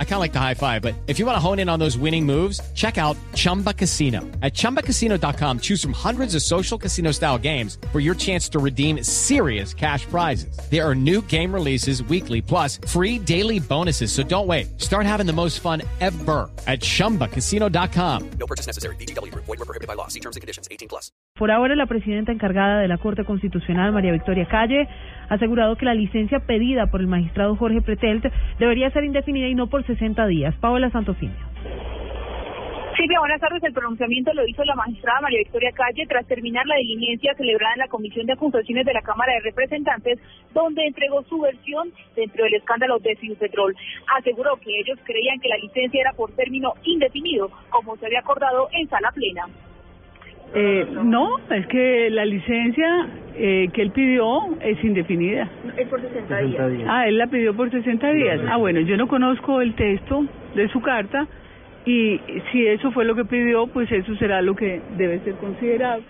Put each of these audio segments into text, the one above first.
I kind of like the high five, but if you want to hone in on those winning moves, check out Chumba Casino. At ChumbaCasino.com, choose from hundreds of social casino style games for your chance to redeem serious cash prizes. There are new game releases weekly, plus free daily bonuses. So don't wait. Start having the most fun ever at ChumbaCasino.com. No purchase necessary. BGW. Void were prohibited by law. See terms and conditions. 18 plus. Por ahora, la presidenta encargada de la Corte Constitucional, María Victoria Calle, ha asegurado que la licencia pedida por el magistrado Jorge Pretelt debería ser indefinida y no por 60 días. Paola Santofimio. Silvia, buenas tardes. El pronunciamiento lo hizo la magistrada María Victoria Calle tras terminar la diligencia celebrada en la Comisión de Acusaciones de la Cámara de Representantes, donde entregó su versión dentro del escándalo de Petrol. Aseguró que ellos creían que la licencia era por término indefinido, como se había acordado en sala plena. Eh, no, es que la licencia eh, que él pidió es indefinida. Es por 60, días. Ah, él la pidió por 60 días. Ah, bueno, yo no conozco el texto de su carta y si eso fue lo que pidió, pues eso será lo que debe ser considerado.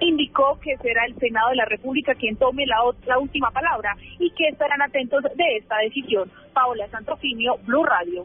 Indicó que será el Senado de la República quien tome la, la última palabra y que estarán atentos de esta decisión. Paola Santofimio, Blue Radio.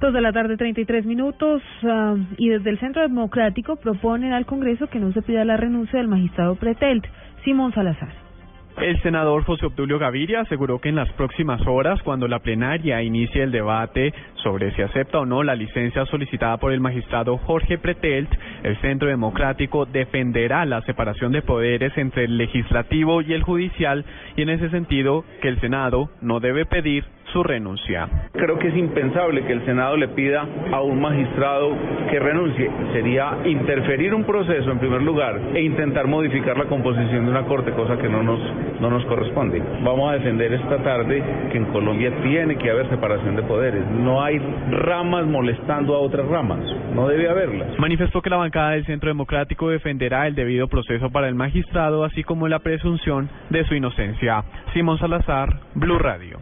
Dos de la tarde, 33 minutos. Ah, y desde el Centro Democrático proponen al Congreso que no se pida la renuncia del magistrado Pretelt, Simón Salazar. El senador José Obdulio Gaviria aseguró que en las próximas horas, cuando la plenaria inicie el debate sobre si acepta o no la licencia solicitada por el magistrado Jorge Pretelt, el Centro Democrático defenderá la separación de poderes entre el legislativo y el judicial y en ese sentido que el Senado no debe pedir su renuncia. Creo que es impensable que el Senado le pida a un magistrado que renuncie. Sería interferir un proceso en primer lugar e intentar modificar la composición de una corte, cosa que no nos, no nos corresponde. Vamos a defender esta tarde que en Colombia tiene que haber separación de poderes. No hay ramas molestando a otras ramas. No debe haberlas. Manifestó que la bancada del Centro Democrático defenderá el debido proceso para el magistrado, así como la presunción de su inocencia. Simón Salazar, Blue Radio.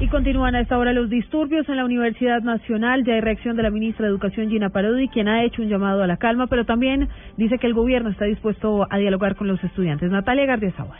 Y continúan a esta hora los disturbios en la Universidad Nacional. Ya hay reacción de la ministra de Educación, Gina Parodi, quien ha hecho un llamado a la calma, pero también dice que el gobierno está dispuesto a dialogar con los estudiantes. Natalia Gardiazabal.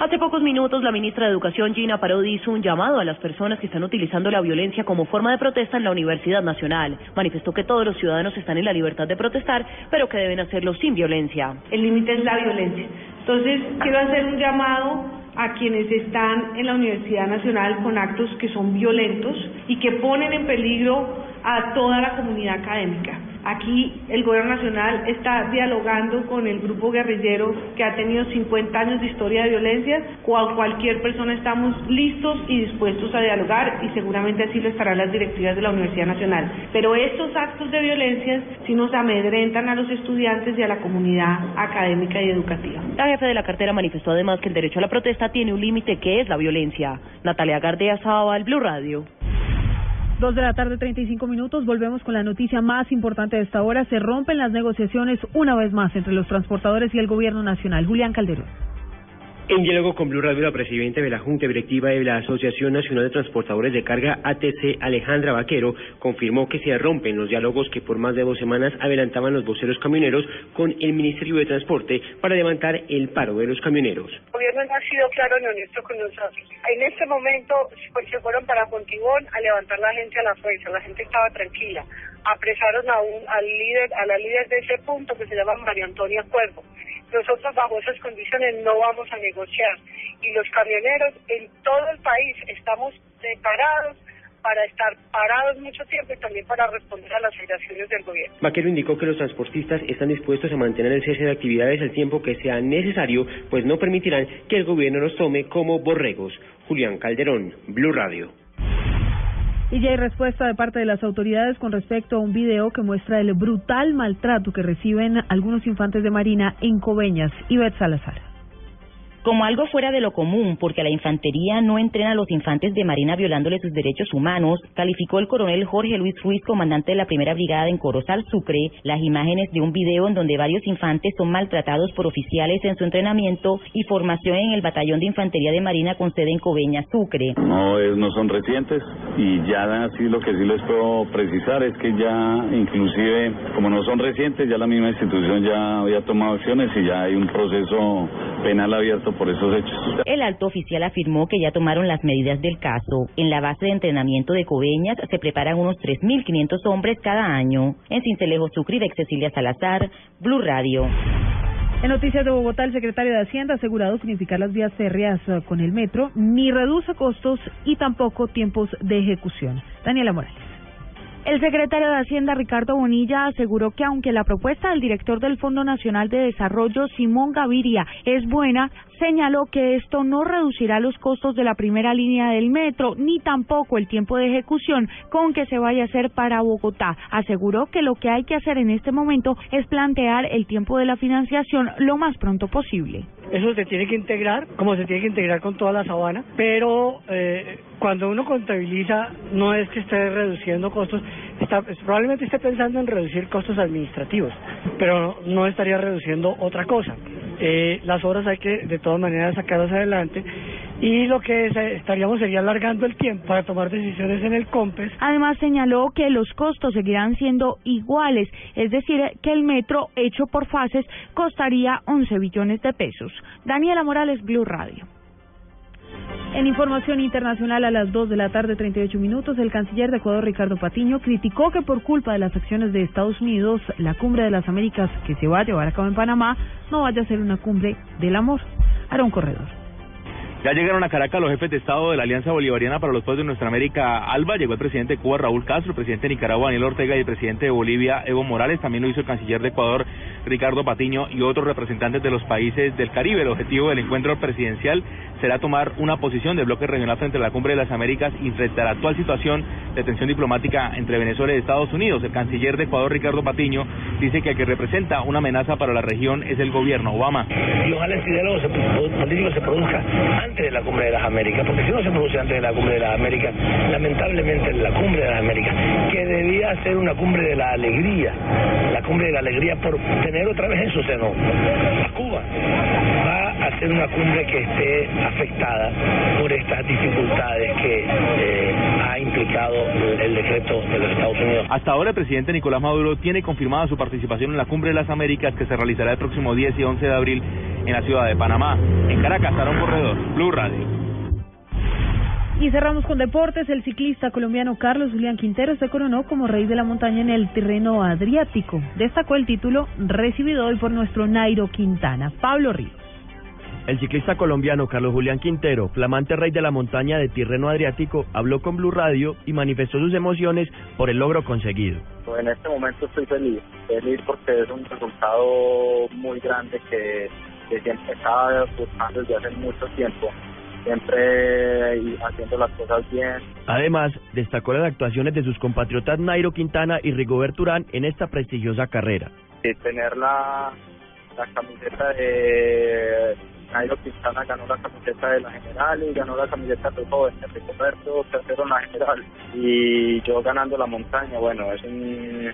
Hace pocos minutos, la ministra de Educación, Gina Parodi, hizo un llamado a las personas que están utilizando la violencia como forma de protesta en la Universidad Nacional. Manifestó que todos los ciudadanos están en la libertad de protestar, pero que deben hacerlo sin violencia. El límite es la violencia. Entonces, quiero hacer un llamado a quienes están en la Universidad Nacional con actos que son violentos y que ponen en peligro a toda la comunidad académica. Aquí el Gobierno Nacional está dialogando con el grupo guerrillero que ha tenido 50 años de historia de violencia. Con cualquier persona estamos listos y dispuestos a dialogar y seguramente así lo estarán las directivas de la Universidad Nacional. Pero estos actos de violencia sí nos amedrentan a los estudiantes y a la comunidad académica y educativa. La jefe de la cartera manifestó además que el derecho a la protesta tiene un límite que es la violencia. Natalia Gardea el Blue Radio. Dos de la tarde, 35 minutos. Volvemos con la noticia más importante de esta hora. Se rompen las negociaciones una vez más entre los transportadores y el gobierno nacional. Julián Calderón. En diálogo con Blue Radio, la presidenta de la Junta Directiva de la Asociación Nacional de Transportadores de Carga ATC, Alejandra Vaquero, confirmó que se rompen los diálogos que por más de dos semanas adelantaban los voceros camioneros con el Ministerio de Transporte para levantar el paro de los camioneros. El gobierno no ha sido claro ni honesto con nosotros. En este momento pues, se fueron para Fontibón a levantar la gente a la fuerza, la gente estaba tranquila. Apresaron a, un, al líder, a la líder de ese punto que se llama María Antonia Cuervo nosotros bajo esas condiciones no vamos a negociar y los camioneros en todo el país estamos preparados para estar parados mucho tiempo y también para responder a las obligaciones del gobierno. Vaquero indicó que los transportistas están dispuestos a mantener el cese de actividades el tiempo que sea necesario, pues no permitirán que el gobierno los tome como borregos. Julián Calderón, Blue Radio. Y ya hay respuesta de parte de las autoridades con respecto a un video que muestra el brutal maltrato que reciben algunos infantes de Marina en Coveñas. Ivette Salazar. Como algo fuera de lo común, porque la infantería no entrena a los infantes de Marina violándole sus derechos humanos, calificó el coronel Jorge Luis Ruiz, comandante de la primera brigada en Corozal Sucre, las imágenes de un video en donde varios infantes son maltratados por oficiales en su entrenamiento y formación en el batallón de infantería de Marina con sede en Coveña, Sucre. No, no son recientes y ya así lo que sí les puedo precisar es que ya inclusive como no son recientes ya la misma institución ya había tomado acciones y ya hay un proceso penal abierto por esos hechos. El alto oficial afirmó que ya tomaron las medidas del caso. En la base de entrenamiento de Coveñas se preparan unos 3.500 hombres cada año. En Cincelejo Sucre, de Cecilia Salazar, Blue Radio. En noticias de Bogotá, el secretario de Hacienda ha asegurado que unificar las vías férreas eh, con el metro ni reduce costos y tampoco tiempos de ejecución. Daniela Morales. El secretario de Hacienda, Ricardo Bonilla, aseguró que aunque la propuesta del director del Fondo Nacional de Desarrollo, Simón Gaviria, es buena, señaló que esto no reducirá los costos de la primera línea del metro, ni tampoco el tiempo de ejecución con que se vaya a hacer para Bogotá. Aseguró que lo que hay que hacer en este momento es plantear el tiempo de la financiación lo más pronto posible. Eso se tiene que integrar, como se tiene que integrar con toda la sabana, pero eh, cuando uno contabiliza no es que esté reduciendo costos, está, probablemente esté pensando en reducir costos administrativos, pero no estaría reduciendo otra cosa. Eh, las obras hay que de todas maneras sacarlas adelante y lo que estaríamos sería alargando el tiempo para tomar decisiones en el COMPES. Además señaló que los costos seguirán siendo iguales, es decir, que el metro hecho por fases costaría 11 billones de pesos. Daniela Morales, Blue Radio. En información internacional a las 2 de la tarde, 38 minutos, el canciller de Ecuador, Ricardo Patiño, criticó que por culpa de las acciones de Estados Unidos, la cumbre de las Américas que se va a llevar a cabo en Panamá no vaya a ser una cumbre del amor. Hará un corredor. Ya llegaron a Caracas los jefes de Estado de la Alianza Bolivariana para los Pueblos de Nuestra América, ALBA. Llegó el presidente de Cuba, Raúl Castro, el presidente de Nicaragua, Daniel Ortega, y el presidente de Bolivia, Evo Morales. También lo hizo el canciller de Ecuador, Ricardo Patiño, y otros representantes de los países del Caribe. El objetivo del encuentro presidencial será tomar una posición de bloque regional frente a la Cumbre de las Américas y frente a la actual situación de tensión diplomática entre Venezuela y Estados Unidos. El canciller de Ecuador, Ricardo Patiño, dice que el que representa una amenaza para la región es el gobierno Obama. Y ojalá diálogo político se produzca antes de la Cumbre de las Américas, porque si no se produce antes de la Cumbre de las Américas, lamentablemente la Cumbre de las Américas, que debía ser una cumbre de la alegría, la Cumbre de la alegría por tener otra vez en su seno a Cuba, va a ser una cumbre que esté afectada por estas dificultades que eh, ha implicado el decreto de los Estados Unidos. Hasta ahora el presidente Nicolás Maduro tiene confirmada su participación en la Cumbre de las Américas que se realizará el próximo 10 y 11 de abril en la ciudad de Panamá. En Caracas estará un corredor, Blue Radio. Y cerramos con deportes. El ciclista colombiano Carlos Julián Quintero se coronó como rey de la montaña en el terreno adriático. Destacó el título recibido hoy por nuestro Nairo Quintana. Pablo Ríos. El ciclista colombiano Carlos Julián Quintero, flamante rey de la montaña de Tirreno Adriático, habló con Blue Radio y manifestó sus emociones por el logro conseguido. En este momento estoy feliz, feliz porque es un resultado muy grande que, que siempre estaba buscando desde hace mucho tiempo siempre haciendo las cosas bien. Además, destacó las actuaciones de sus compatriotas Nairo Quintana y Rigobert Urán en esta prestigiosa carrera. tener la, la camiseta de Nairo Quintana ganó la camiseta de la general y ganó la camiseta de joven, Rigoberto tercero en la general y yo ganando la montaña, bueno, es un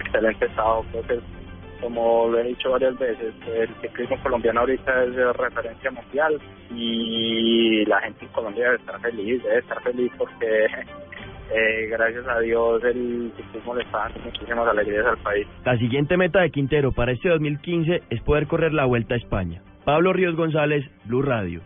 excelente estado, creo que como lo he dicho varias veces, el ciclismo colombiano ahorita es de referencia mundial y la gente en Colombia debe estar feliz, debe estar feliz porque eh, gracias a Dios el ciclismo le está dando muchísimas alegrías al país. La siguiente meta de Quintero para este 2015 es poder correr la Vuelta a España. Pablo Ríos González, Blue Radio.